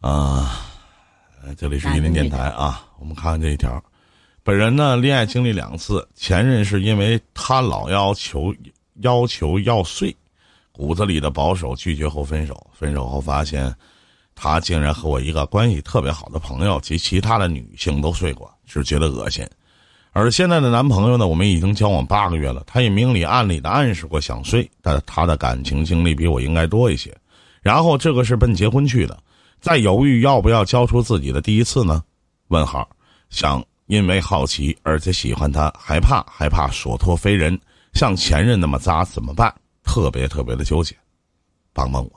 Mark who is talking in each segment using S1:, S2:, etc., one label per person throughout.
S1: 啊，这里是一林电台啊，我们看看这一条。本人呢，恋爱经历两次，前任是因为他老要求要求要睡，骨子里的保守拒绝后分手。分手后发现，他竟然和我一个关系特别好的朋友及其他的女性都睡过，只觉得恶心。而现在的男朋友呢，我们已经交往八个月了，他也明里暗里的暗示过想睡，但他的感情经历比我应该多一些。然后这个是奔结婚去的，在犹豫要不要交出自己的第一次呢？问号，想因为好奇而且喜欢他，害怕害怕所托非人，像前任那么渣怎么办？特别特别的纠结，帮帮我。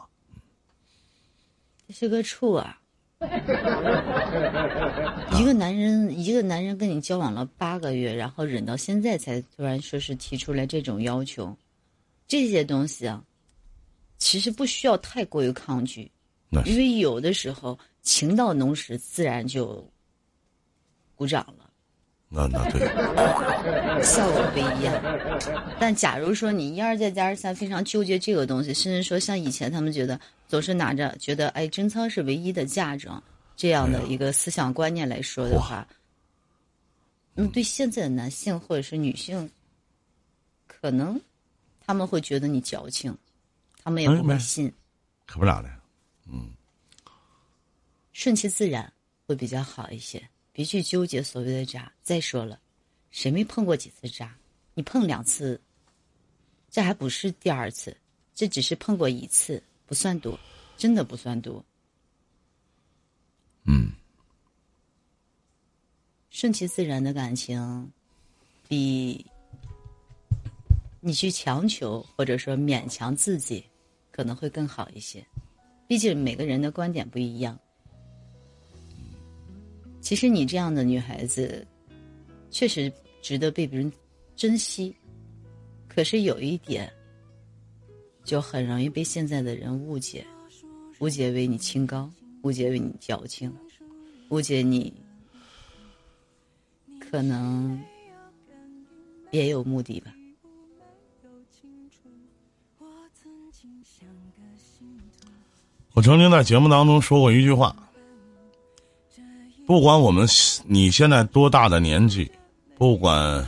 S2: 这是个处啊！一个男人，一个男人跟你交往了八个月，然后忍到现在才突然说是提出来这种要求，这些东西啊，其实不需要太过于抗拒，因为有的时候情到浓时自然就鼓掌了。
S1: 那那对，
S2: 效果不一样。但假如说你一而再再而三非常纠结这个东西，甚至说像以前他们觉得。总是拿着觉得哎，贞操是唯一的嫁妆，这样的一个思想观念来说的话，嗯，对现在的男性或者是女性，可能他们会觉得你矫情，他们也不会信。
S1: 可不咋的，嗯，
S2: 顺其自然会比较好一些，别去纠结所谓的渣。再说了，谁没碰过几次渣？你碰两次，这还不是第二次，这只是碰过一次。不算多，真的不算多。
S1: 嗯，
S2: 顺其自然的感情，比你去强求或者说勉强自己，可能会更好一些。毕竟每个人的观点不一样。其实你这样的女孩子，确实值得被别人珍惜。可是有一点。就很容易被现在的人误解，误解为你清高，误解为你矫情，误解你可能别有目的吧。
S1: 我曾经在节目当中说过一句话：，不管我们你现在多大的年纪，不管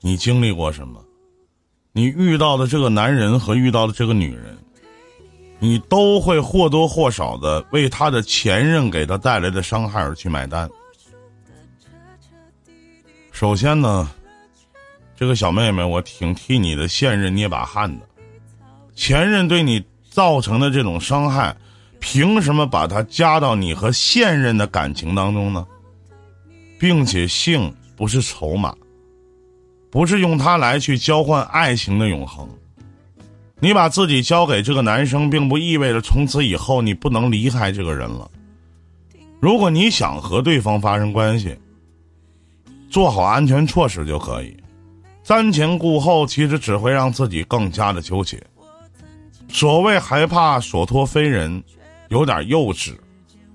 S1: 你经历过什么。你遇到的这个男人和遇到的这个女人，你都会或多或少的为他的前任给他带来的伤害而去买单。首先呢，这个小妹妹，我挺替你的现任捏把汗的。前任对你造成的这种伤害，凭什么把它加到你和现任的感情当中呢？并且性不是筹码。不是用它来去交换爱情的永恒。你把自己交给这个男生，并不意味着从此以后你不能离开这个人了。如果你想和对方发生关系，做好安全措施就可以。瞻前顾后，其实只会让自己更加的纠结。所谓害怕所托非人，有点幼稚。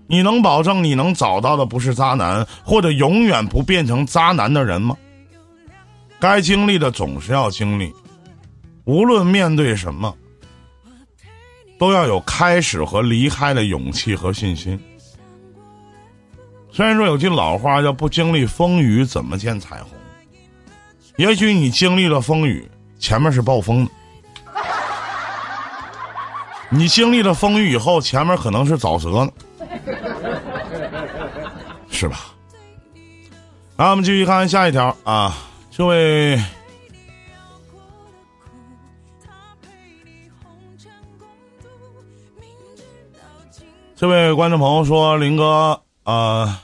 S1: 你能保证你能找到的不是渣男，或者永远不变成渣男的人吗？该经历的总是要经历，无论面对什么，都要有开始和离开的勇气和信心。虽然说有句老话叫“不经历风雨怎么见彩虹”，也许你经历了风雨，前面是暴风；你经历了风雨以后，前面可能是沼泽呢，是吧？来，我们继续看下一条啊。这位，这位观众朋友说：“林哥，啊，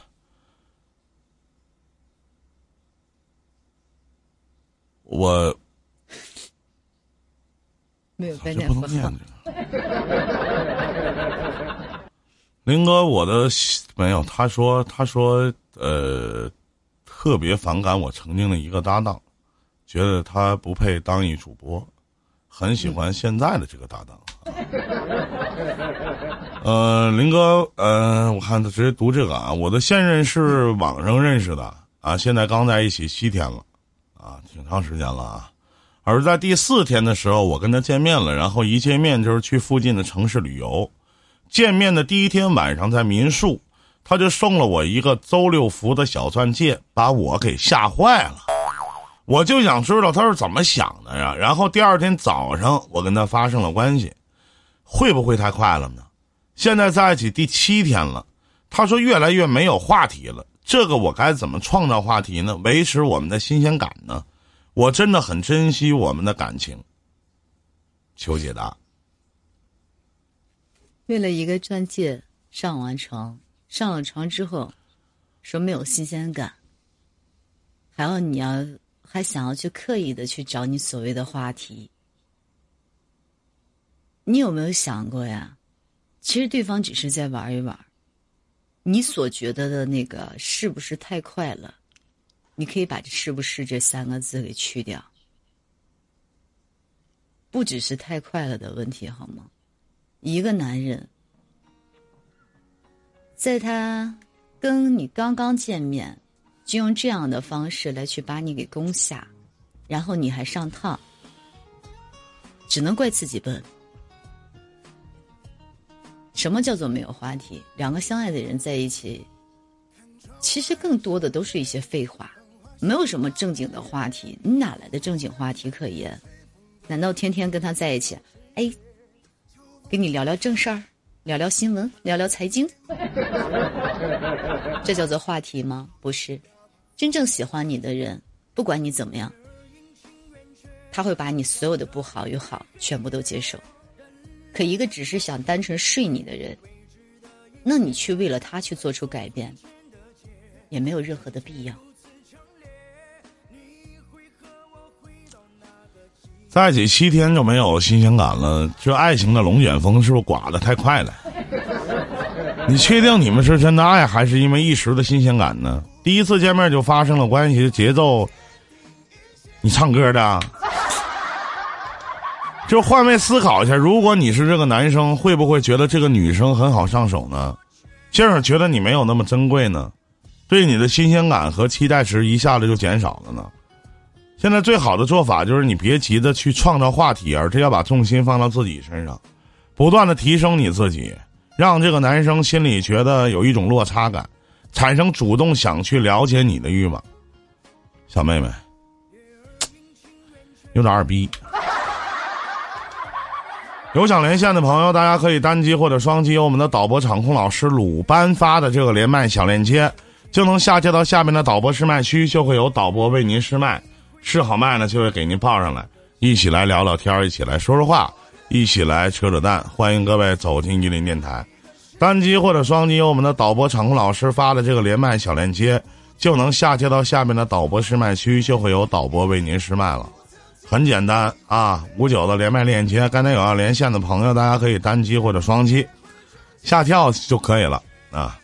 S1: 我
S2: 没有
S1: 不能念 林哥，我的没有。他说，他说，呃。”特别反感我曾经的一个搭档，觉得他不配当一主播，很喜欢现在的这个搭档。呃，林哥，呃，我看他直接读这个啊，我的现任是网上认识的啊，现在刚在一起七天了，啊，挺长时间了啊。而在第四天的时候，我跟他见面了，然后一见面就是去附近的城市旅游，见面的第一天晚上在民宿，他就送了我一个周六福的小钻戒，把我给吓坏了。我就想知道他是怎么想的呀。然后第二天早上，我跟他发生了关系，会不会太快了呢？现在在一起第七天了，他说越来越没有话题了。这个我该怎么创造话题呢？维持我们的新鲜感呢？我真的很珍惜我们的感情。求解答。
S2: 为了一个钻戒上完床，上了床之后，说没有新鲜感，还要你要还想要去刻意的去找你所谓的话题，你有没有想过呀？其实对方只是在玩一玩，你所觉得的那个是不是太快了？你可以把这“是不是”这三个字给去掉，不只是太快了的问题，好吗？一个男人，在他跟你刚刚见面，就用这样的方式来去把你给攻下，然后你还上套，只能怪自己笨。什么叫做没有话题？两个相爱的人在一起，其实更多的都是一些废话，没有什么正经的话题。你哪来的正经话题可言？难道天天跟他在一起？哎，跟你聊聊正事儿，聊聊新闻，聊聊财经，这叫做话题吗？不是，真正喜欢你的人，不管你怎么样，他会把你所有的不好与好全部都接受。可一个只是想单纯睡你的人，那你去为了他去做出改变，也没有任何的必要。
S1: 在一起七天就没有新鲜感了，这爱情的龙卷风是不是刮得太快了？你确定你们是真的爱，还是因为一时的新鲜感呢？第一次见面就发生了关系，节奏，你唱歌的？就换位思考一下，如果你是这个男生，会不会觉得这个女生很好上手呢？进而觉得你没有那么珍贵呢？对你的新鲜感和期待值一下子就减少了呢？现在最好的做法就是你别急着去创造话题，而是要把重心放到自己身上，不断的提升你自己，让这个男生心里觉得有一种落差感，产生主动想去了解你的欲望。小妹妹，有点二逼。有想连线的朋友，大家可以单击或者双击我们的导播场控老师鲁班发的这个连麦小链接，就能下接到下面的导播试麦区，就会有导播为您试麦，试好麦呢就会给您报上来，一起来聊聊天，一起来说说话，一起来扯扯淡。欢迎各位走进伊林电台，单击或者双击我们的导播场控老师发的这个连麦小链接，就能下接到下面的导播试麦区，就会有导播为您试麦了。很简单啊，五九的连麦链接，刚才有要连线的朋友，大家可以单击或者双击下跳就可以了啊。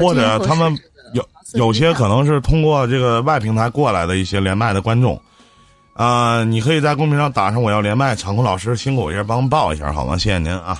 S1: 或者他们有有些可能是通过这个外平台过来的一些连麦的观众啊，你可以在公屏上打上我要连麦，场控老师辛苦一下，帮报一下好吗？谢谢您啊。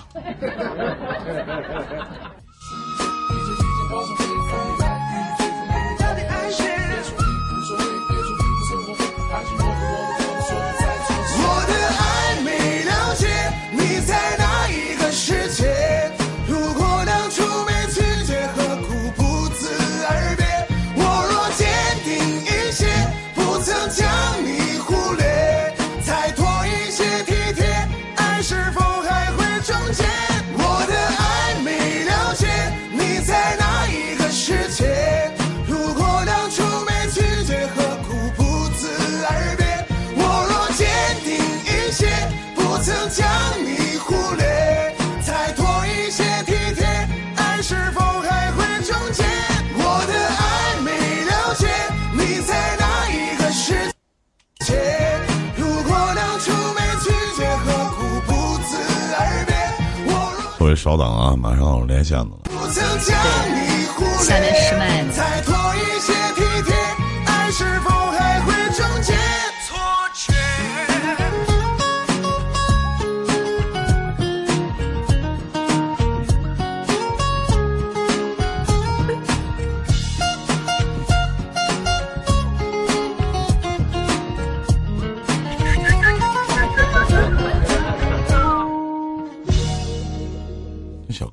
S1: 各位稍等啊，马上连线了。
S2: 下面失麦了。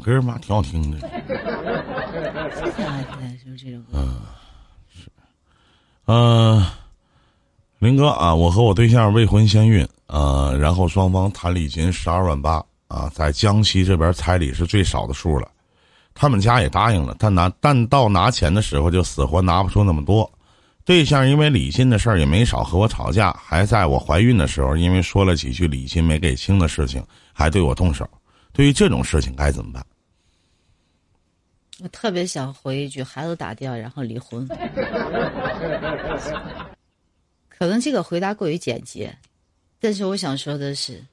S1: 歌儿嘛挺好听的。
S2: 是挺好听的，是不是这首歌？
S1: 嗯、林哥啊，我和我对象未婚先孕啊、然后双方谈礼金十二万八啊，在江西这边彩礼是最少的数了，他们家也答应了，但拿但到拿钱的时候就死活拿不出那么多。对象因为礼金的事儿也没少和我吵架，还在我怀孕的时候，因为说了几句礼金没给清的事情，还对我动手。对于这种事情该怎么办？
S2: 我特别想回一句：孩子打掉，然后离婚。可能这个回答过于简洁，但是我想说的是，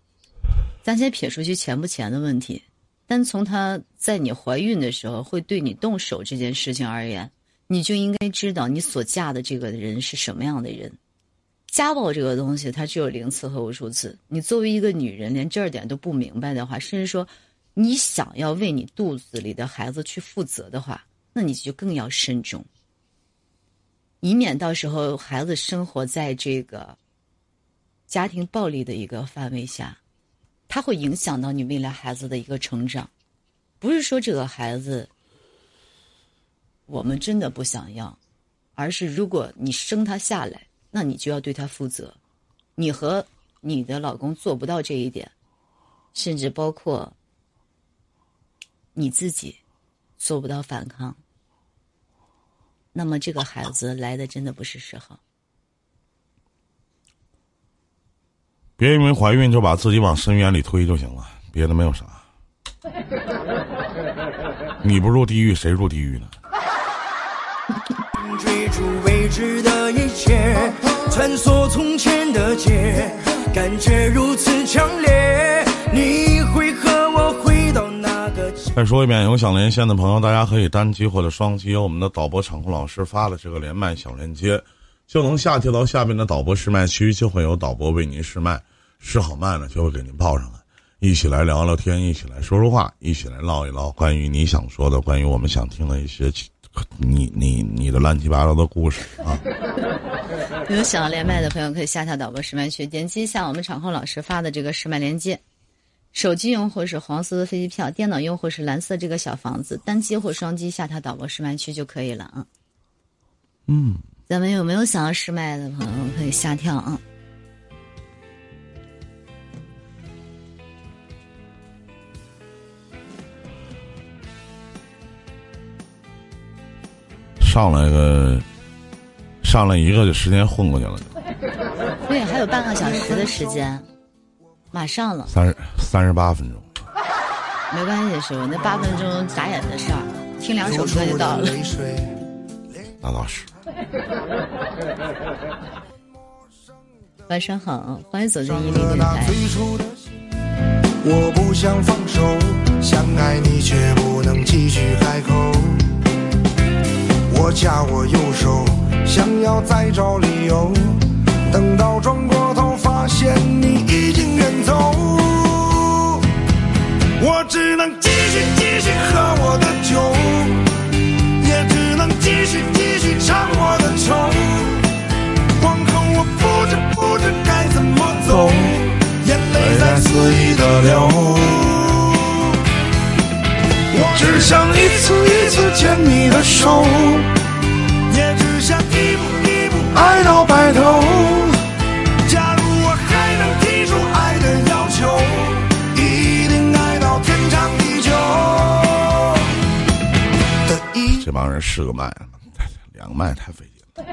S2: 咱先撇出去钱不钱的问题，单从他在你怀孕的时候会对你动手这件事情而言，你就应该知道你所嫁的这个人是什么样的人。家暴这个东西，它只有零次和无数次。你作为一个女人，连这点都不明白的话，甚至说你想要为你肚子里的孩子去负责的话，那你就更要慎重，以免到时候孩子生活在这个家庭暴力的一个范围下，它会影响到你未来孩子的一个成长。不是说这个孩子我们真的不想要，而是如果你生他下来，那你就要对他负责。你和你的老公做不到这一点，甚至包括你自己做不到反抗，那么这个孩子来的真的不是时候。
S1: 别因为怀孕就把自己往深渊里推就行了，别的没有啥。你不入地狱，谁入地狱呢？
S3: 追逐未知的一切，穿梭从前的街，感觉如此强烈。你
S1: 再说一遍，有想连线的朋友，大家可以单击或者双击我们的导播场控老师发的这个连麦小链接，就能下接到下面的导播试麦区，就会有导播为您试麦，试好麦了就会给您报上来，一起来聊聊天，一起来说说话，一起来唠一唠关于你想说的、关于我们想听的一些你你你的乱七八糟的故事啊。
S2: 有想要连麦的朋友，可以下下导播试麦区，点击一下我们场控老师发的这个试麦链接。手机用户是黄色的飞机票，电脑用户是蓝色这个小房子，单击或双击下他导播试麦区就可以了啊。
S1: 嗯，
S2: 咱们有没有想要试麦的朋友可以下跳啊？
S1: 上来个，上来一个就时间混过去了，
S2: 对，还有半个小时的时间，马上了，
S1: 三十三十八分钟。
S2: 没关系，师傅，那八分钟眨眼的事儿，听两首歌就到了。
S1: 那倒是。
S2: 晚上好，欢迎走进一零电台。
S3: 最初的心，我不想放手，想爱你却不能继续开口。我夹我右手，想要再找理由，等到转过头，发现你已走。我只能继续继续喝我的酒，也只能继续继续唱我的愁。往后我不知不知该怎么走，眼泪在肆意的流。我只想一次一次牵你的手，也只想一步一步爱到白头。
S1: 人试个麦，两个麦太费劲了。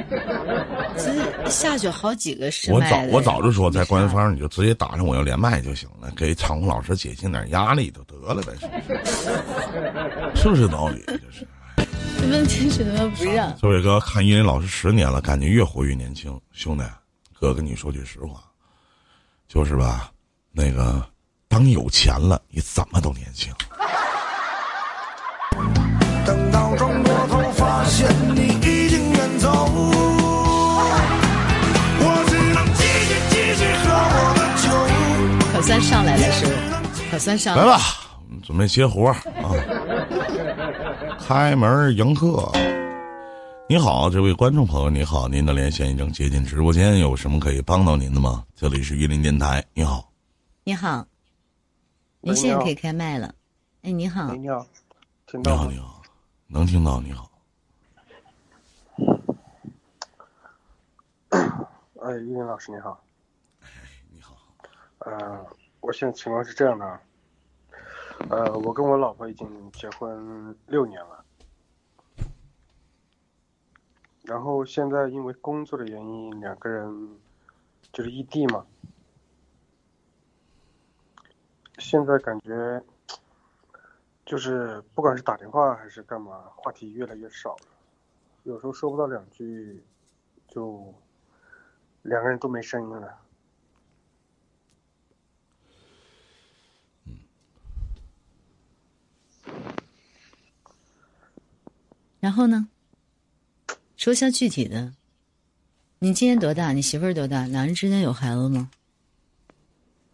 S2: 这下去好几个试
S1: 我早
S2: 麦的人
S1: 我早就说，在官方你就直接打上我要连麦就行了，给场控老师减轻点压力就得了呗，是不是？是不是道理？这是。
S2: 问题是他们不让。
S1: 这位哥看依林老师十年了，感觉越活越年轻。兄弟，哥跟你说句实话，就是吧，那个当有钱了，你怎么都年轻。
S3: 现你已经远走。我只能继续继续喝我的酒。
S2: 可算上来了，师傅，可算上来
S1: 吧，准备接活儿啊！开门迎客。你好，这位观众朋友，你好，您的连线已经接进直播间，有什么可以帮到您的吗？这里是榆林电台，你好，
S2: 你好，您现在可以开麦了。哎，你好
S4: 喂，，你好，
S1: 你好，
S4: 听到吗？
S1: 你好，能听到，你好。
S4: 哎，玉林老师你好。
S1: 你好。
S4: 呃，我现在情况是这样的啊，呃，我跟我老婆已经结婚六年了，然后现在因为工作的原因，两个人就是异地嘛，现在感觉就是不管是打电话还是干嘛，话题越来越少了，有时候说不到两句，就两个人都没声音了。
S2: 然后呢？说一下具体的。你今年多大？你媳妇儿多大？两人之间有孩子吗？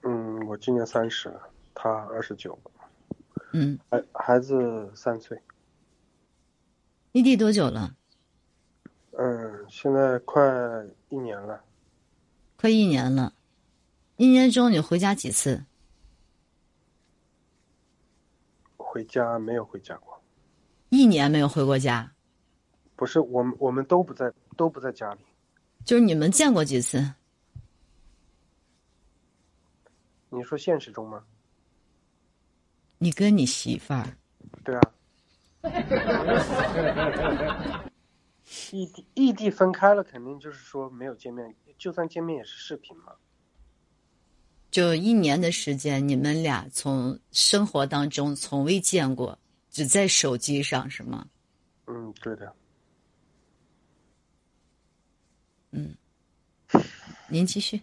S4: 嗯，我今年三十了，他二十九，
S2: 嗯，
S4: 孩孩子三岁。
S2: 异地多久了？
S4: 嗯，现在快一年了。
S2: 快一年了。一年中你回家几次？
S4: 回家没有回家过，
S2: 一年没有回过家，
S4: 不是我们我们都不在都不在家里。
S2: 就是你们见过几次？
S4: 你说现实中吗？
S2: 你跟你媳妇儿，
S4: 对啊。异地异地分开了，肯定就是说没有见面，就算见面也是视频嘛。
S2: 就一年的时间，你们俩从生活当中从未见过，只在手机上是吗？
S4: 嗯，对的。
S2: 嗯，您继续。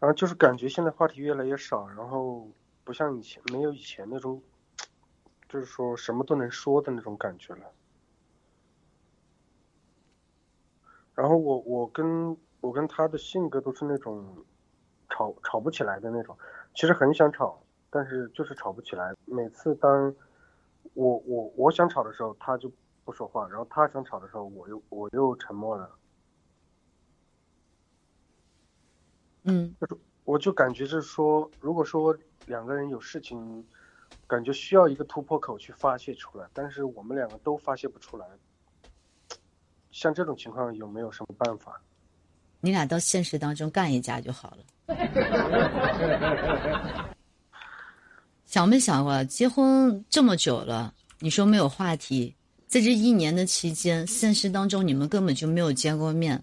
S4: 然后就是感觉现在话题越来越少，然后不像以前没有以前那种，就是说什么都能说的那种感觉了。然后我我跟我跟他的性格都是那种吵吵不起来的那种，其实很想吵，但是就是吵不起来。每次当我我我想吵的时候，他就不说话，然后他想吵的时候，我又我又沉默了。
S2: 嗯
S4: 我就感觉是说，如果说两个人有事情，感觉需要一个突破口去发泄出来，但是我们两个都发泄不出来。像这种情况有没有什么办法？
S2: 你俩到现实当中干一架就好了。想没想过，结婚这么久了，你说没有话题，在这一年的期间，现实当中你们根本就没有见过面。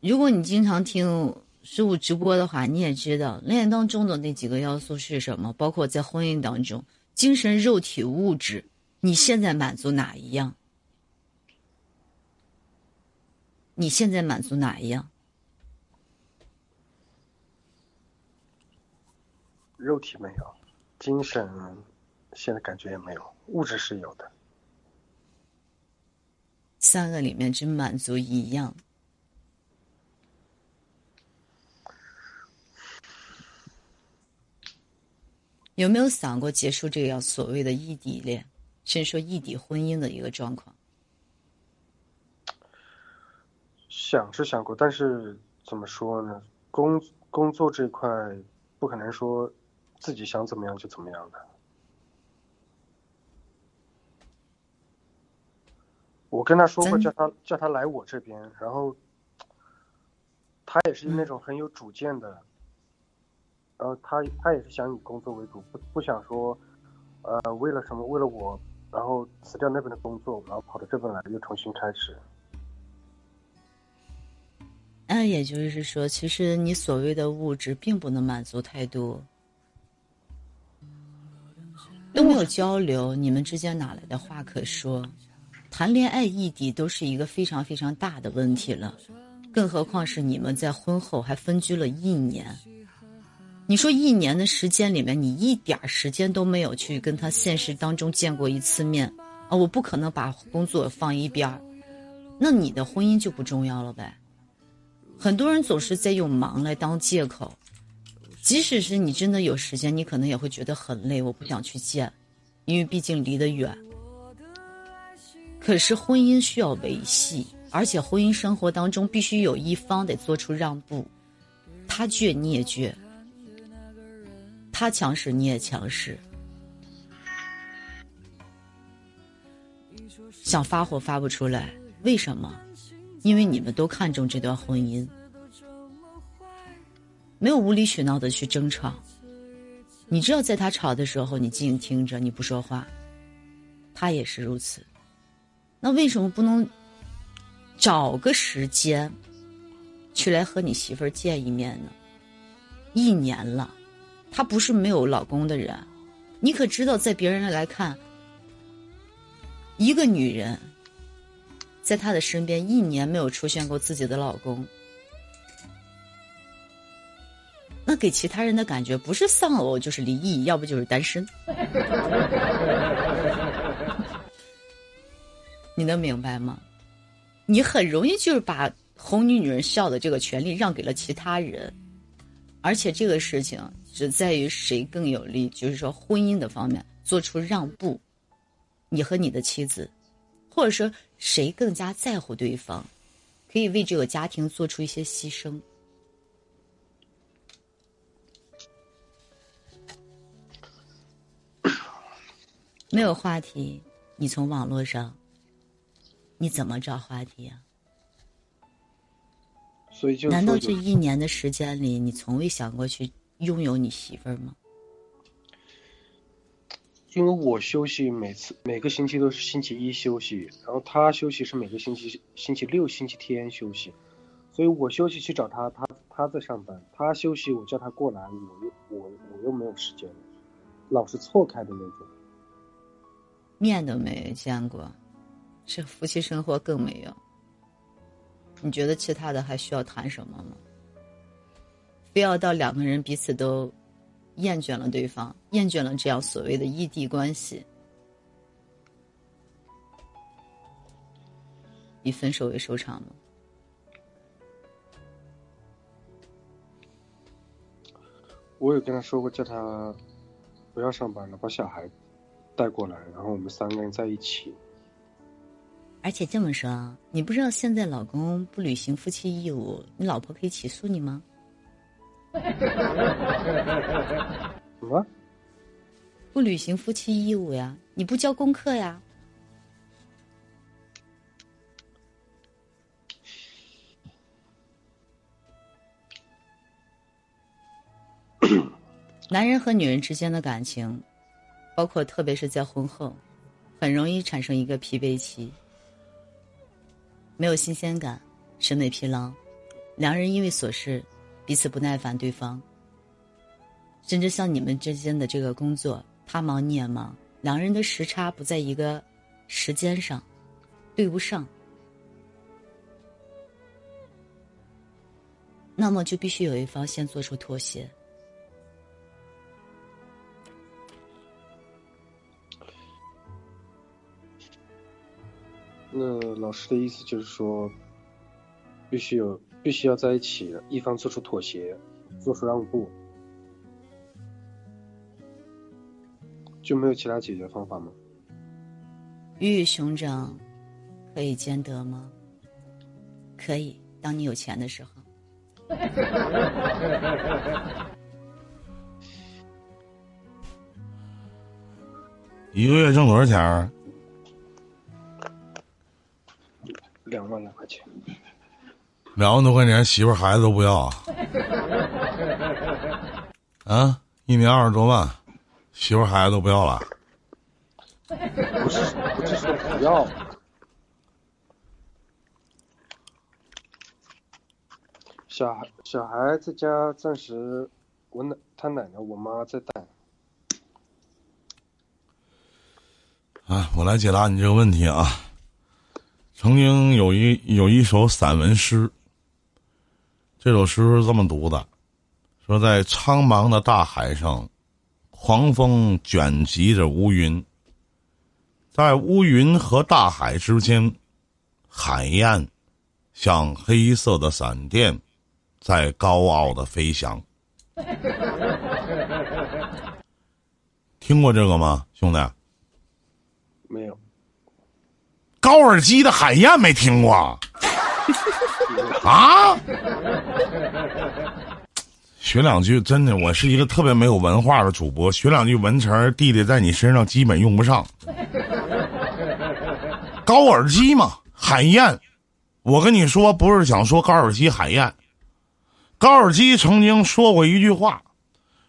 S2: 如果你经常听师傅直播的话，你也知道恋爱当中的那几个要素是什么，包括在婚姻当中，精神、肉体、物质，你现在满足哪一样？你现在满足哪一样？
S4: 肉体没有，精神现在感觉也没有，物质是有的。
S2: 三个里面只满足一样。有没有想过结束这样所谓的异地恋，甚至说异地婚姻的一个状况？
S4: 想是想过，但是怎么说呢？工工作这一块不可能说自己想怎么样就怎么样的。我跟他说过，叫他叫他来我这边，然后他也是那种很有主见的，然后他他也是想以工作为主，不不想说，呃，为了什么为了我，然后辞掉那边的工作，然后跑到这边来又重新开始。
S2: 那也就是说，其实你所谓的物质并不能满足太多，都没有交流，你们之间哪来的话可说？谈恋爱异地都是一个非常非常大的问题了，更何况是你们在婚后还分居了一年。你说一年的时间里面，你一点儿时间都没有去跟他现实当中见过一次面啊！我不可能把工作放一边儿，那你的婚姻就不重要了呗？很多人总是在用忙来当借口，即使是你真的有时间，你可能也会觉得很累，我不想去见，因为毕竟离得远。可是婚姻需要维系，而且婚姻生活当中必须有一方得做出让步，他倔你也倔，他强势你也强势。想发火发不出来，为什么？因为你们都看重这段婚姻，没有无理取闹的去争吵。你知道，在他吵的时候，你静静听着，你不说话，他也是如此。那为什么不能找个时间去来和你媳妇儿见一面呢？一年了，她不是没有老公的人，你可知道，在别人来看，一个女人在她的身边一年没有出现过自己的老公，那给其他人的感觉不是丧偶就是离异，要不就是单身。你能明白吗？你很容易就是把哄女女人笑的这个权利让给了其他人，而且这个事情只在于谁更有利，就是说婚姻的方面做出让步，你和你的妻子，或者说谁更加在乎对方，可以为这个家庭做出一些牺牲。没有话题，你从网络上。你怎么找话题啊？
S4: 所以就
S2: 难道这一年的时间里，你从未想过去拥有你媳妇儿吗？
S4: 因为我休息每次每个星期都是星期一休息，然后他休息是每个星期星期六、星期天休息，所以我休息去找他，他他在上班，他休息我叫他过来，我又我我又没有时间，老是错开的那种，
S2: 面都没见过。这夫妻生活更没有。你觉得其他的还需要谈什么吗？非要到两个人彼此都厌倦了对方，厌倦了这样所谓的异地关系，以分手为收场吗？
S4: 我有跟他说过，叫他不要上班了，把小孩带过来，然后我们三个人在一起。
S2: 而且这么说，你不知道现在老公不履行夫妻义务，你老婆可以起诉你吗？
S4: 什么？
S2: 不履行夫妻义务呀？你不交功课呀？男人和女人之间的感情，包括特别是在婚后，很容易产生一个疲惫期。没有新鲜感，审美疲劳，两人因为琐事，彼此不耐烦对方。甚至像你们之间的这个工作，他忙你也忙，两人的时差不在一个时间上，对不上，那么就必须有一方先做出妥协。
S4: 那老师的意思就是说，必须有，必须要在一起，一方做出妥协，做出让步，就没有其他解决方法吗？
S2: 鱼与熊掌可以兼得吗？可以，当你有钱的时候。
S1: 一个月挣多少钱？
S4: 两万来块钱，
S1: 两万多块钱，媳妇孩子都不要啊！啊，一年二十多万，媳妇孩子都不要了？
S4: 不是，不是说不要，小孩小孩在家暂时，我奶他奶奶我妈在带。
S1: 啊，我来解答你这个问题啊。曾经有一有一首散文诗，这首诗是这么读的：说在苍茫的大海上，狂风卷集着乌云，在乌云和大海之间，海燕像黑色的闪电，在高傲的飞翔。听过这个吗，兄弟？
S4: 没有。
S1: 高尔基的海燕没听过 啊？学两句，真的，我是一个特别没有文化的主播，学两句文词儿，弟弟在你身上基本用不上。高尔基嘛，海燕。我跟你说，不是想说高尔基海燕。高尔基曾经说过一句话，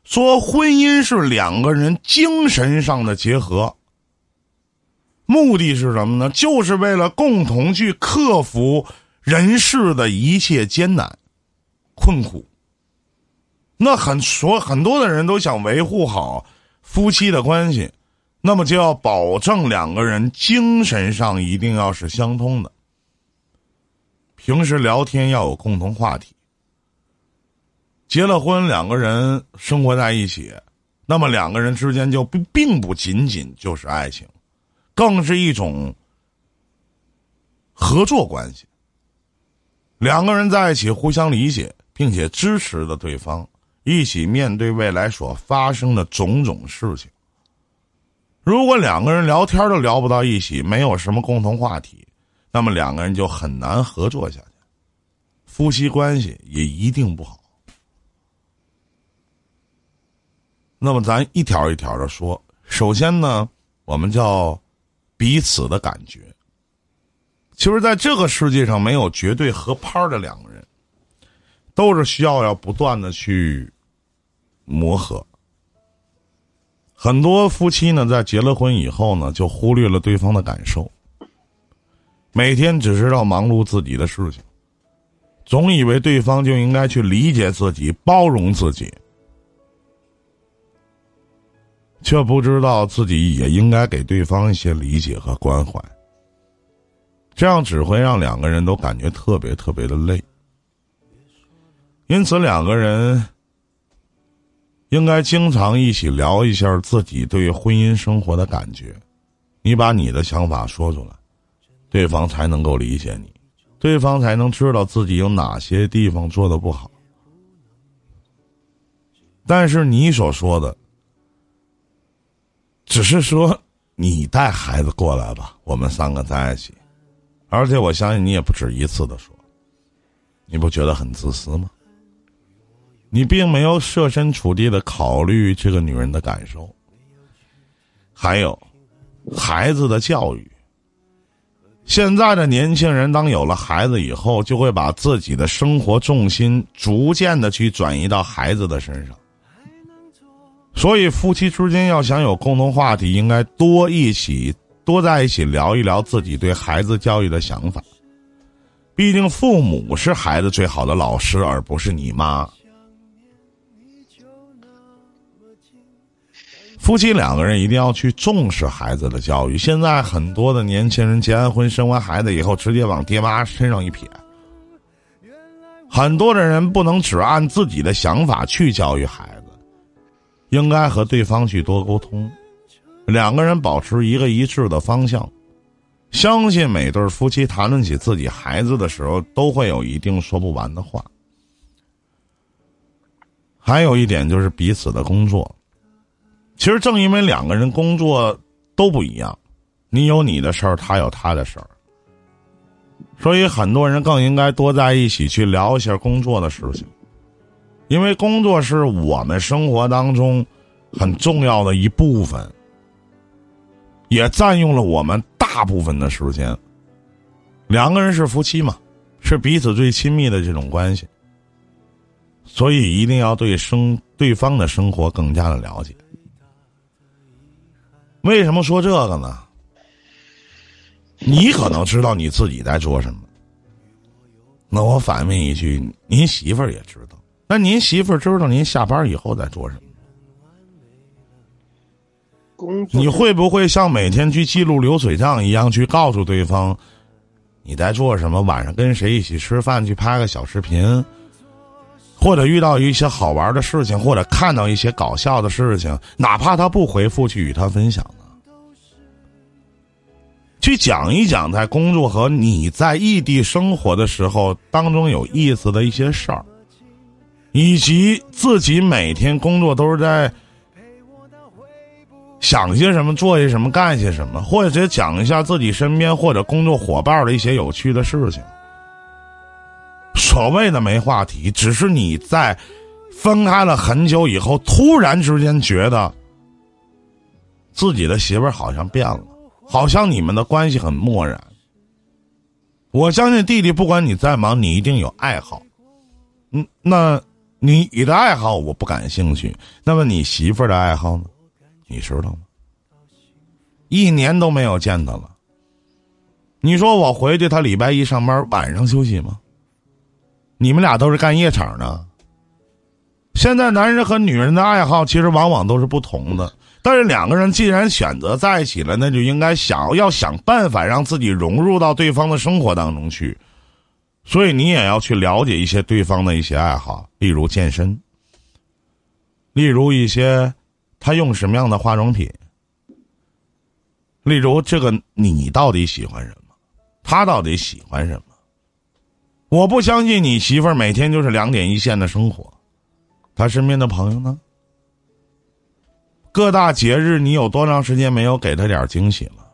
S1: 说婚姻是两个人精神上的结合。目的是什么呢？就是为了共同去克服人世的一切艰难、困苦。那很说很多的人都想维护好夫妻的关系，那么就要保证两个人精神上一定要是相通的。平时聊天要有共同话题。结了婚，两个人生活在一起，那么两个人之间就并并不仅仅就是爱情。更是一种合作关系。两个人在一起，互相理解，并且支持着对方，一起面对未来所发生的种种事情。如果两个人聊天都聊不到一起，没有什么共同话题，那么两个人就很难合作下去，夫妻关系也一定不好。那么，咱一条一条的说。首先呢，我们叫。彼此的感觉，其实，在这个世界上没有绝对合拍的两个人，都是需要要不断的去磨合。很多夫妻呢，在结了婚以后呢，就忽略了对方的感受，每天只知道忙碌自己的事情，总以为对方就应该去理解自己、包容自己。却不知道自己也应该给对方一些理解和关怀，这样只会让两个人都感觉特别特别的累。因此，两个人应该经常一起聊一下自己对婚姻生活的感觉。你把你的想法说出来，对方才能够理解你，对方才能知道自己有哪些地方做的不好。但是你所说的。只是说，你带孩子过来吧，我们三个在一起，而且我相信你也不止一次的说，你不觉得很自私吗？你并没有设身处地的考虑这个女人的感受，还有孩子的教育。现在的年轻人，当有了孩子以后，就会把自己的生活重心逐渐的去转移到孩子的身上。所以，夫妻之间要想有共同话题，应该多一起、多在一起聊一聊自己对孩子教育的想法。毕竟，父母是孩子最好的老师，而不是你妈。夫妻两个人一定要去重视孩子的教育。现在很多的年轻人结完婚、生完孩子以后，直接往爹妈身上一撇。很多的人不能只按自己的想法去教育孩子。应该和对方去多沟通，两个人保持一个一致的方向。相信每对夫妻谈论起自己孩子的时候，都会有一定说不完的话。还有一点就是彼此的工作，其实正因为两个人工作都不一样，你有你的事儿，他有他的事儿，所以很多人更应该多在一起去聊一下工作的事情。因为工作是我们生活当中很重要的一部分，也占用了我们大部分的时间。两个人是夫妻嘛，是彼此最亲密的这种关系，所以一定要对生对方的生活更加的了解。为什么说这个呢？你可能知道你自己在做什么，那我反问一句：您媳妇儿也知道？那您媳妇儿知道您下班以后在做什么？
S4: 工作。
S1: 你会不会像每天去记录流水账一样去告诉对方你在做什么？晚上跟谁一起吃饭？去拍个小视频，或者遇到一些好玩的事情，或者看到一些搞笑的事情，哪怕他不回复，去与他分享呢？去讲一讲在工作和你在异地生活的时候当中有意思的一些事儿。以及自己每天工作都是在想些什么、做些什么、干些什么，或者讲一下自己身边或者工作伙伴的一些有趣的事情。所谓的没话题，只是你在分开了很久以后，突然之间觉得自己的媳妇儿好像变了，好像你们的关系很漠然，我相信弟弟，不管你再忙，你一定有爱好。嗯，那你你的爱好我不感兴趣。那么你媳妇儿的爱好呢？你知道吗？一年都没有见他了。你说我回去，他礼拜一上班，晚上休息吗？你们俩都是干夜场的。现在男人和女人的爱好其实往往都是不同的，但是两个人既然选择在一起了，那就应该想要想办法让自己融入到对方的生活当中去。所以你也要去了解一些对方的一些爱好，例如健身，例如一些他用什么样的化妆品，例如这个你到底喜欢什么，他到底喜欢什么。我不相信你媳妇儿每天就是两点一线的生活。他身边的朋友呢？各大节日，你有多长时间没有给他点惊喜了？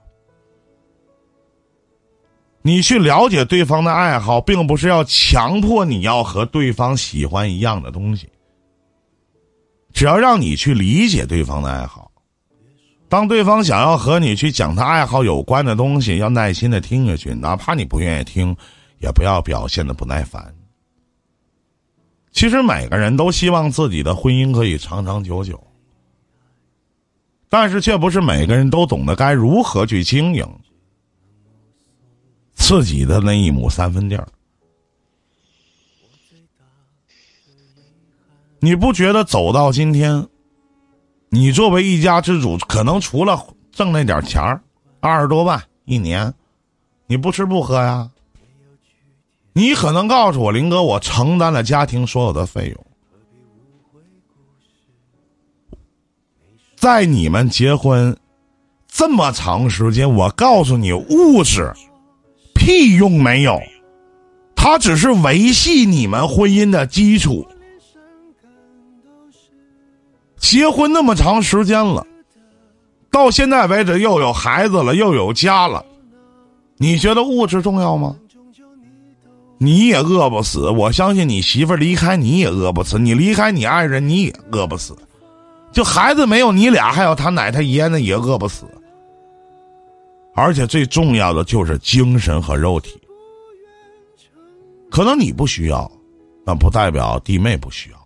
S1: 你去了解对方的爱好，并不是要强迫你要和对方喜欢一样的东西，只要让你去理解对方的爱好。当对方想要和你去讲他爱好有关的东西，要耐心的听下去，哪怕你不愿意听，也不要表现的不耐烦。其实每个人都希望自己的婚姻可以长长久久，但是却不是每个人都懂得该如何去经营自己的那一亩三分地儿。你不觉得走到今天，你作为一家之主，可能除了挣那点钱儿，二十多万一年，你不吃不喝呀？你可能告诉我，林哥，我承担了家庭所有的费用。在你们结婚这么长时间，我告诉你，物质屁用没有，它只是维系你们婚姻的基础。结婚那么长时间了，到现在为止又有孩子了，又有家了，你觉得物质重要吗？你也饿不死，我相信你媳妇儿离开你也饿不死，你离开你爱人你也饿不死，就孩子没有你俩，还有他奶他爷呢也饿不死。而且最重要的就是精神和肉体，可能你不需要，那不代表弟妹不需要。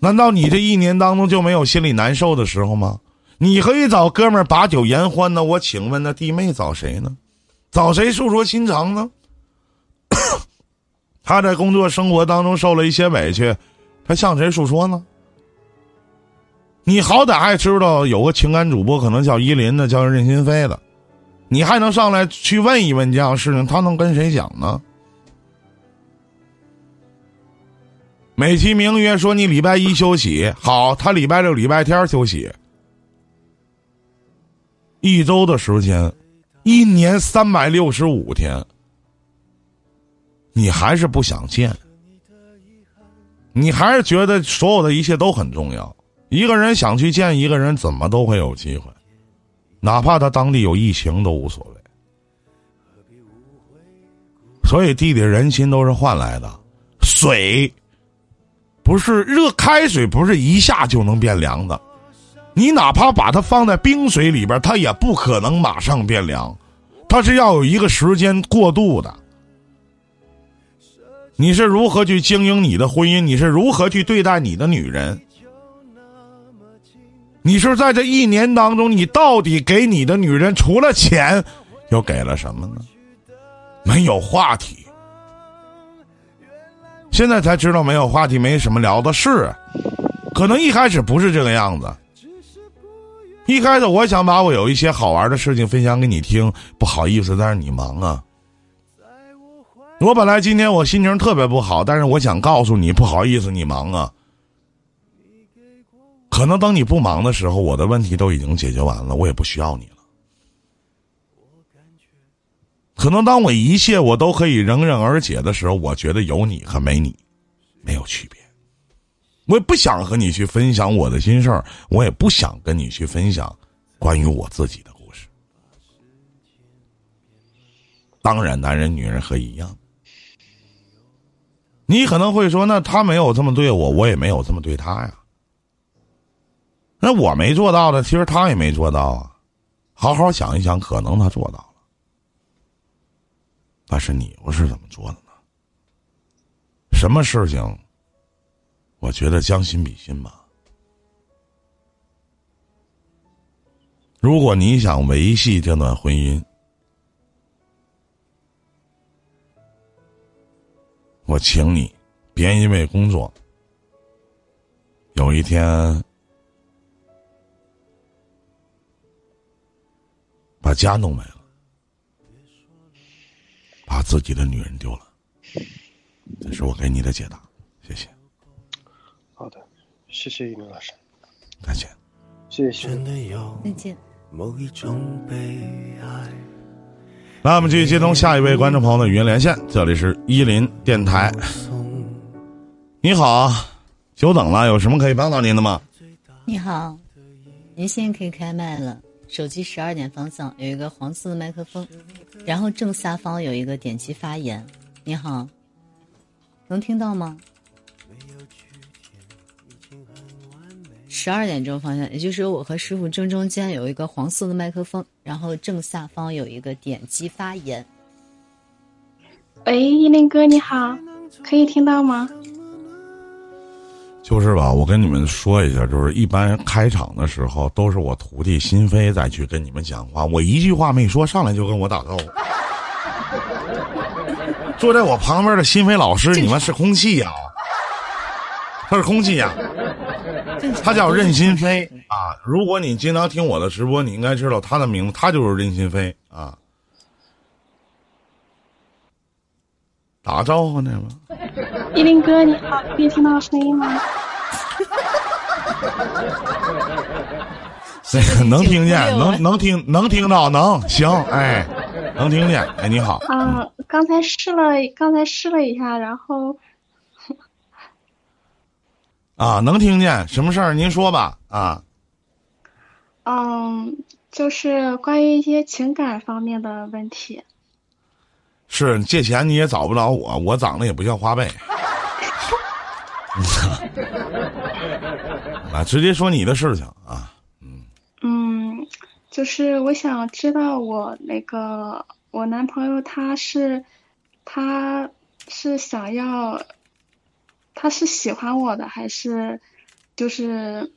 S1: 难道你这一年当中就没有心里难受的时候吗？你可以找哥们儿把酒言欢呢，我请问那弟妹找谁呢？找谁诉说心肠呢？他在工作生活当中受了一些委屈，他向谁诉说呢？你好歹还知道有个情感主播，可能叫依林的，叫任心飞的，你还能上来去问一问这样事情，他能跟谁讲呢？美其名曰说你礼拜一休息，好，他礼拜六、礼拜天休息，一周的时间。一年三百六十五天，你还是不想见，你还是觉得所有的一切都很重要。一个人想去见一个人，怎么都会有机会，哪怕他当地有疫情都无所谓。所以，弟弟人心都是换来的，水不是热开水，不是一下就能变凉的。你哪怕把它放在冰水里边，它也不可能马上变凉，它是要有一个时间过渡的。你是如何去经营你的婚姻？你是如何去对待你的女人？你是在这一年当中，你到底给你的女人除了钱，又给了什么呢？没有话题。现在才知道没有话题，没什么聊的是，可能一开始不是这个样子。一开始我想把我有一些好玩的事情分享给你听，不好意思，但是你忙啊。我本来今天我心情特别不好，但是我想告诉你，不好意思，你忙啊。可能等你不忙的时候，我的问题都已经解决完了，我也不需要你了。可能当我一切我都可以迎刃而解的时候，我觉得有你和没你没有区别。我也不想和你去分享我的心事儿，我也不想跟你去分享关于我自己的故事。当然，男人女人和一样。你可能会说，那他没有这么对我，我也没有这么对他呀。那我没做到的，其实他也没做到啊。好好想一想，可能他做到了。但是你又是怎么做的呢？什么事情？我觉得将心比心吧。如果你想维系这段婚姻，我请你别因为工作，有一天把家弄没了，把自己的女人丢了。这是我给你的解答，谢谢
S4: 一鸣老师，
S1: 再见。
S4: 谢谢。
S3: 真的有
S2: 再见。
S3: 某一种悲哀。
S1: 那我们继续接通下一位观众朋友的语音连线，这里是伊林电台。你好，久等了，有什么可以帮到您的吗？
S2: 你好，您现在可以开麦了。手机十二点方向有一个黄色的麦克风，然后正下方有一个点击发言。你好，能听到吗？十二点钟方向，也就是我和师傅正中间有一个黄色的麦克风，然后正下方有一个点击发言。
S5: 喂，依林哥你好，可以听到吗？
S1: 就是吧，我跟你们说一下，就是一般开场的时候都是我徒弟心飞再去跟你们讲话，我一句话没说，上来就跟我打招呼。坐在我旁边的心飞老师，你们是空气呀、他是空气呀、他叫任心飞啊！如果你经常听我的直播，你应该知道他的名字，他就是任心飞啊。打个招呼呢吗？
S5: 依林哥你好，可以听到声音吗？
S1: 这个能听见，能能听能听到，能行，哎，能听见，哎，你好，
S5: 啊，刚才试了，刚才试了一下，然后
S1: 啊，能听见，什么事儿您说吧，啊，
S5: 嗯，就是关于一些情感方面的问题。
S1: 是借钱你也找不着我，我长得也不像花呗，啊，直接说你的事情啊，
S5: 嗯，就是我想知道我那个我男朋友他是他是想要他是喜欢我的还是就是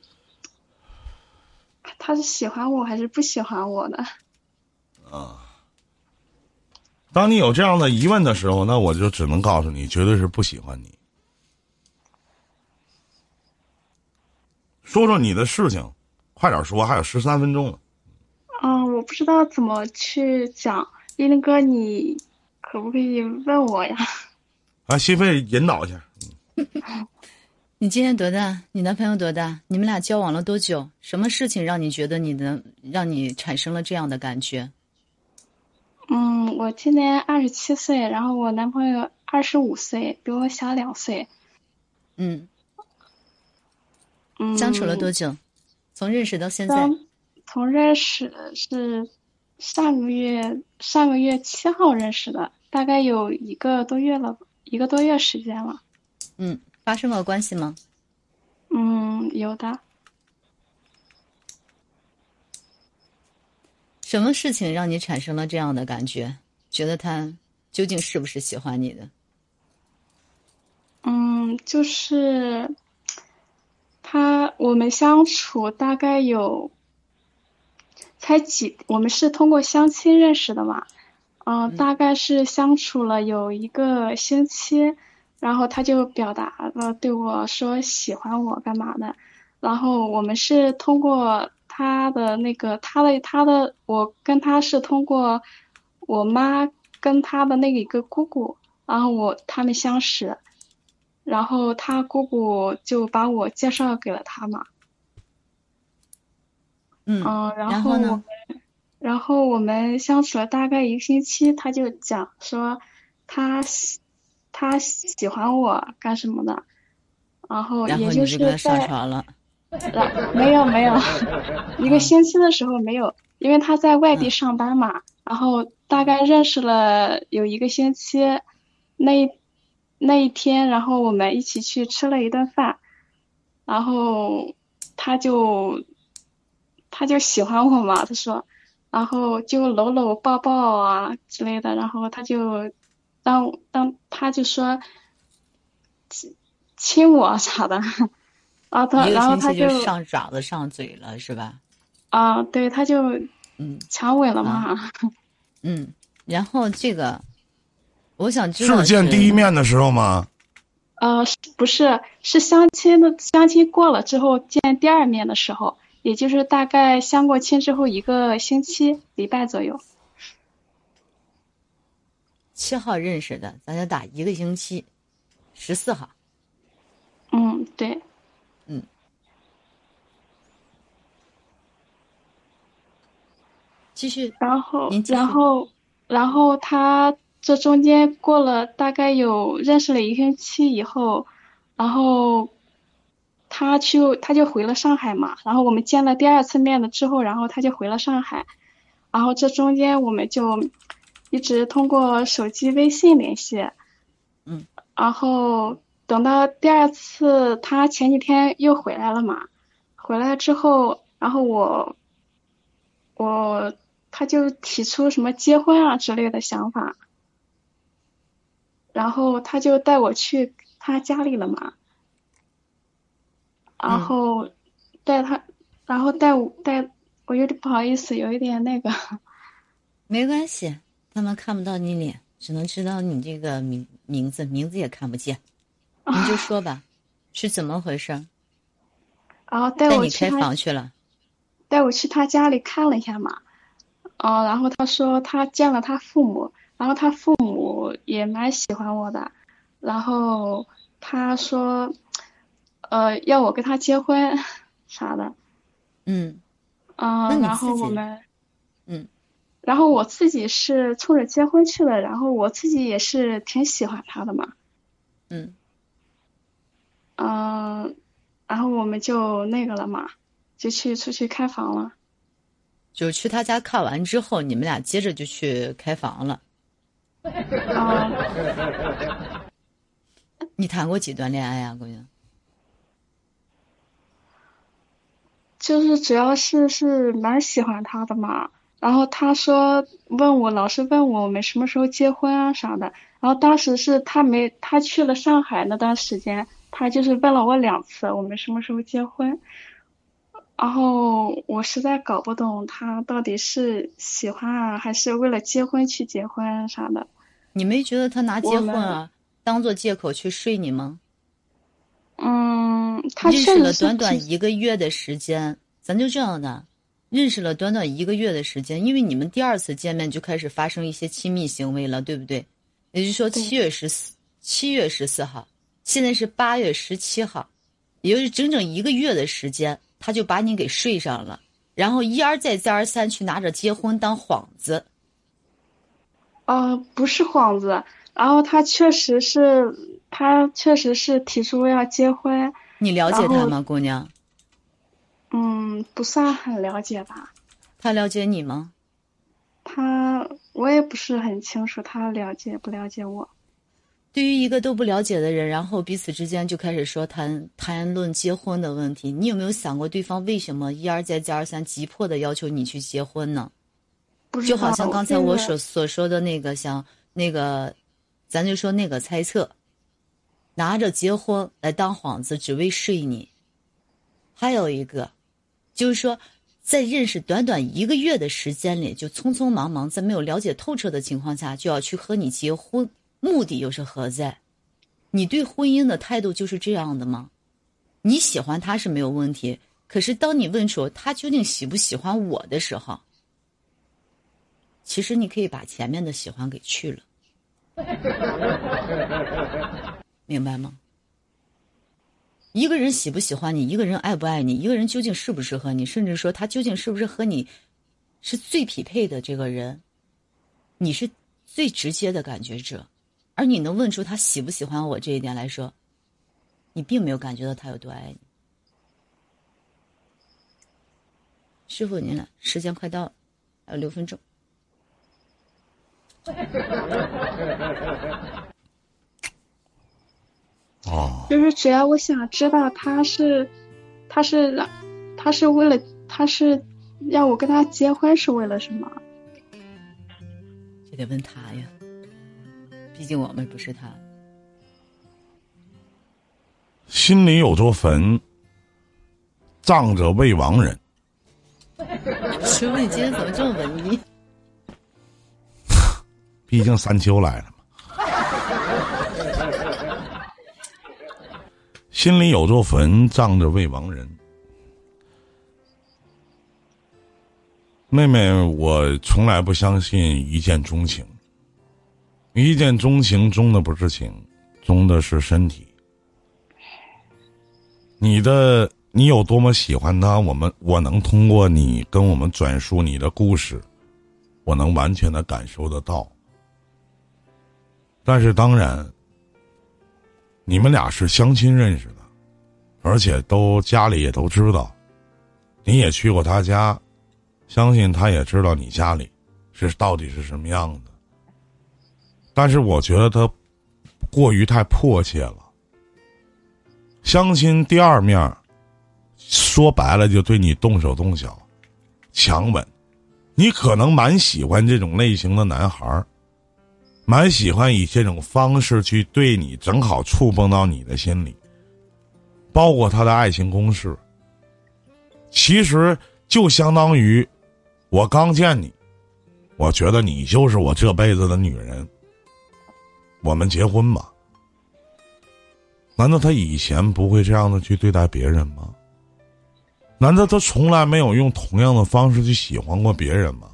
S5: 他是喜欢我还是不喜欢我的？
S1: 啊当你有这样的疑问的时候，那我就只能告诉你，绝对是不喜欢你。说说你的事情，快点说，还有十三分钟了。
S5: 嗯，我不知道怎么去讲，依林哥，你可不可以问我呀？
S1: 啊，心肺引导一下。
S2: 你今年多大？你男朋友多大？你们俩交往了多久？什么事情让你觉得你能让你产生了这样的感觉？
S5: 嗯，我今年二十七岁，然后我男朋友二十五岁，比我小两岁。
S2: 嗯，
S5: 嗯，
S2: 相处了多久？从认识到现在？
S5: 从从认识是上个月上个月七号认识的，大概有一个多月了，一个多月时间了。
S2: 嗯，发生过关系吗？
S5: 嗯，有的。
S2: 什么事情让你产生了这样的感觉？觉得他究竟是不是喜欢你的？
S5: 嗯，就是他，我们相处大概有才几，我们是通过相亲认识的嘛，嗯、大概是相处了有一个星期，然后他就表达了对我说喜欢我干嘛的，然后我们是通过他的那个他的他的，我跟他是通过我妈跟他的那个一个姑姑，然后我他们相识。然后他姑姑就把我介绍给了他嘛，
S2: 嗯，
S5: 嗯，然
S2: 然后呢
S5: 后我们，然后我们相处了大概一个星期，他就讲说他喜他喜欢我干什么的，然后也就是在
S2: 床了。
S5: 然没有没有，一个星期的时候没有，因为他在外地
S2: 嗯。
S5: 上班嘛，然后大概认识了有一个星期，那一那一天，然后我们一起去吃了一顿饭，然后他就他就喜欢我嘛，他说，然后就搂搂抱抱啊之类的，然后他就当当他就说亲亲我啥的，然后他然后他
S2: 就上爪子上嘴了，是吧？
S5: 啊、对，他就
S2: 嗯
S5: 强吻了嘛。
S2: 嗯，然后这个，我想知
S1: 是
S2: 道
S1: 不是见第一面的时候吗？
S5: 呃，是不是是相亲的，相亲过了之后见第二面的时候，也就是大概相过亲之后一个星期礼拜左右。
S2: 七号认识的，咱就打一个星期，十四号。
S5: 嗯，对，嗯
S2: 继续，
S5: 然后然后然后他这中间过了大概有认识了一个星期以后，然后他就他就回了上海嘛，然后我们见了第二次面了之后，然后他就回了上海，然后这中间我们就一直通过手机微信联系，
S2: 嗯，
S5: 然后等到第二次他前几天又回来了嘛，回来之后，然后我我他就提出什么结婚啊之类的想法，然后他就带我去他家里了嘛，然
S2: 嗯
S5: 后带他，然后带我带我有点不好意思，有一点那个，
S2: 没关系，他们看不到你脸，只能知道你这个名名字，名字也看不见。您就说吧，是怎么回事儿？
S5: 然后带
S2: 带你开
S5: 我去他
S2: 房去了。
S5: 带我去他家里看了一下嘛，哦、然后他说他见了他父母，然后他父母也蛮喜欢我的，然后他说，呃，要我跟他结婚 啥的，
S2: 嗯啊、
S5: 然后我们，
S2: 嗯，
S5: 然后我自己是冲着结婚去了，然后我自己也是挺喜欢他的嘛，
S2: 嗯，
S5: 嗯、然后我们就那个了嘛，就去出去开房了。
S2: 就去他家看完之后，你们俩接着就去开房了。
S5: 嗯，
S2: 你谈过几段恋爱呀、姑娘？
S5: 就是主要是是蛮喜欢他的嘛，然后他说问我老是问我我们什么时候结婚啊啥的，然后当时是他没他去了上海那段时间，他就是问了我两次我们什么时候结婚，然后我实在搞不懂他到底是喜欢啊还是为了结婚去结婚啥的，
S2: 你没觉得他拿结婚啊当做借口去睡你吗？
S5: 嗯，他
S2: 认识了短短一个月的时间，咱就这样的，认识了短短一个月的时间，因为你们第二次见面就开始发生一些亲密行为了，对不对？也就是说，
S5: 对
S2: 七月十四，七月十四号，现在是八月十七号，也就是整整一个月的时间，他就把你给睡上了，然后一而再再而三去拿着结婚当幌子。
S5: 呃，不是幌子，然后他确实是，他确实是提出要结婚，
S2: 你了解他吗，姑娘？
S5: 嗯，不算很了解吧。
S2: 他了解你吗？
S5: 他我也不是很清楚他了解不了解我。
S2: 对于一个都不了解的人，然后彼此之间就开始说谈谈论结婚的问题，你有没有想过对方为什么一而再再而三急迫的要求你去结婚呢？就好像刚才我所所说的那个，像那个，咱就说那个猜测，拿着结婚来当幌子，只为睡你。还有一个，就是说，在认识短短一个月的时间里，就匆匆忙忙，在没有了解透彻的情况下，就要去和你结婚，目的又是何在？你对婚姻的态度就是这样的吗？你喜欢他是没有问题，可是当你问出他究竟喜不喜欢我的时候，其实你可以把前面的喜欢给去了，明白吗？一个人喜不喜欢你，一个人爱不爱你，一个人究竟适不适合你，甚至说他究竟是不是和你是最匹配的这个人，你是最直接的感觉者，而你能问出他喜不喜欢我这一点来说，你并没有感觉到他有多爱你。师傅，您来，时间快到了，还有六分钟。
S1: 哦，
S5: 就是只要我想知道他是，他是让，他是为了，他是让我跟他结婚是为了什么？
S2: 这得问他呀。毕竟我们不是他。
S1: 心里有座坟，葬着未亡人。
S2: 师傅，你今天怎么这么文艺？
S1: 毕竟三秋来了心里有座坟，葬着未亡人。妹妹，我从来不相信一见钟情。一见钟情，钟的不是情，钟的是身体。你的你有多么喜欢他，我们我能通过你跟我们转述你的故事，我能完全的感受得到。但是当然，你们俩是相亲认识的，而且都家里也都知道，你也去过他家。相信他也知道你家里是到底是什么样的，但是我觉得他过于太迫切了。相亲第二面，说白了就对你动手动脚，强吻。你可能蛮喜欢这种类型的男孩儿，蛮喜欢以这种方式去对你，正好触碰到你的心里，包括他的爱情公式。其实就相当于。我刚见你，我觉得你就是我这辈子的女人。我们结婚吧。难道他以前不会这样的去对待别人吗？难道他从来没有用同样的方式去喜欢过别人吗？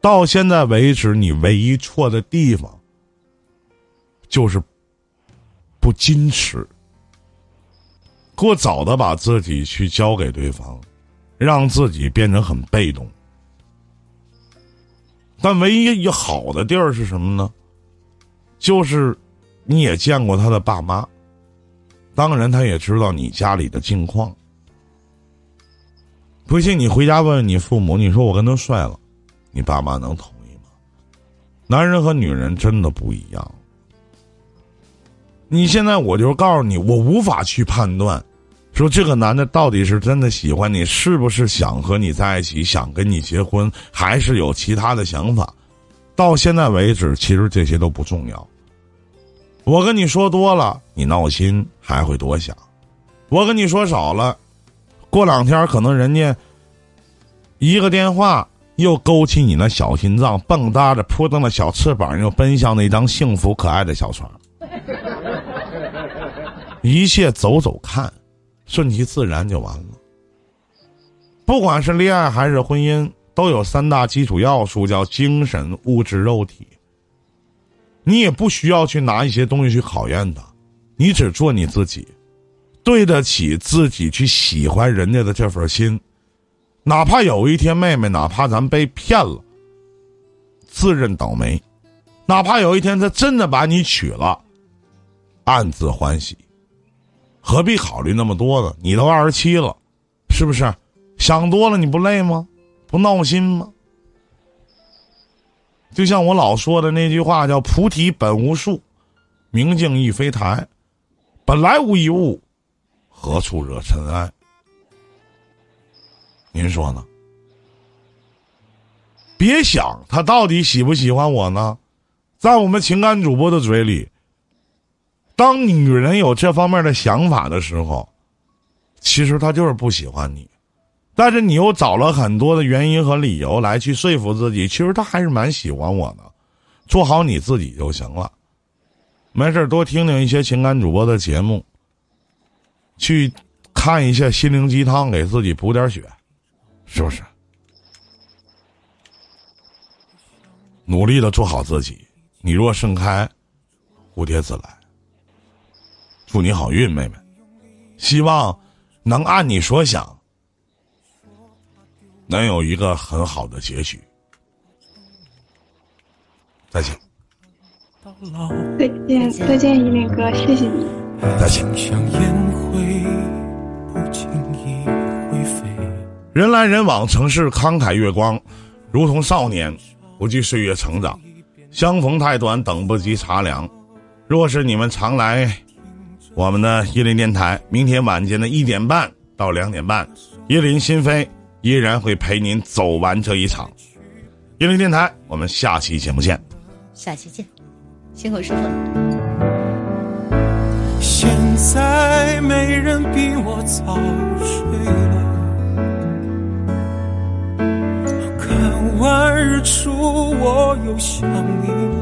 S1: 到现在为止，你唯一错的地方就是不矜持，过早的把自己去交给对方。让自己变成很被动，但唯一一好的地儿是什么呢？就是你也见过他的爸妈，当然他也知道你家里的境况。不信你回家问问你父母，你说我跟他睡了，你爸妈能同意吗？男人和女人真的不一样。你现在我就告诉你，我无法去判断。说这个男的到底是真的喜欢你，是不是想和你在一起，想跟你结婚，还是有其他的想法？到现在为止，其实这些都不重要。我跟你说多了，你闹心还会多想；我跟你说少了，过两天可能人家一个电话又勾起你那小心脏，蹦跶着扑腾的小翅膀，又奔向那张幸福可爱的小床。一切走走看。顺其自然就完了。不管是恋爱还是婚姻，都有三大基础要素，叫精神、物质、肉体。你也不需要去拿一些东西去考验他，你只做你自己，对得起自己去喜欢人家的这份心。哪怕有一天妹妹，哪怕咱被骗了，自认倒霉；哪怕有一天他真的把你娶了，暗自欢喜。何必考虑那么多呢？你都二十七了，是不是？想多了你不累吗？不闹心吗？就像我老说的那句话，叫“菩提本无树，明镜亦非台，本来无一物，何处惹尘埃？”您说呢？别想他到底喜不喜欢我呢？在我们情感主播的嘴里。当女人有这方面的想法的时候，其实她就是不喜欢你，但是你又找了很多的原因和理由来去说服自己，其实她还是蛮喜欢我的。做好你自己就行了，没事多听听一些情感主播的节目，去看一下心灵鸡汤，给自己补点血，是不是？努力的做好自己，你若盛开，蝴蝶自来。祝你好运，妹妹。希望能按你所想，能有一个很好的结局。再见。
S5: 再见，再见，一林哥，谢谢你。
S1: 再见。人来人往，城市慷慨月光，如同少年，不惧岁月成长。相逢太短，等不及茶凉。若是你们常来。我们的叶林电台，明天晚间的一点半到两点半，叶林心扉依然会陪您走完这一场。叶林电台，我们下期节目见。
S2: 下期见。辛苦师傅。
S6: 现在没人比我早睡了，看日出我又想你。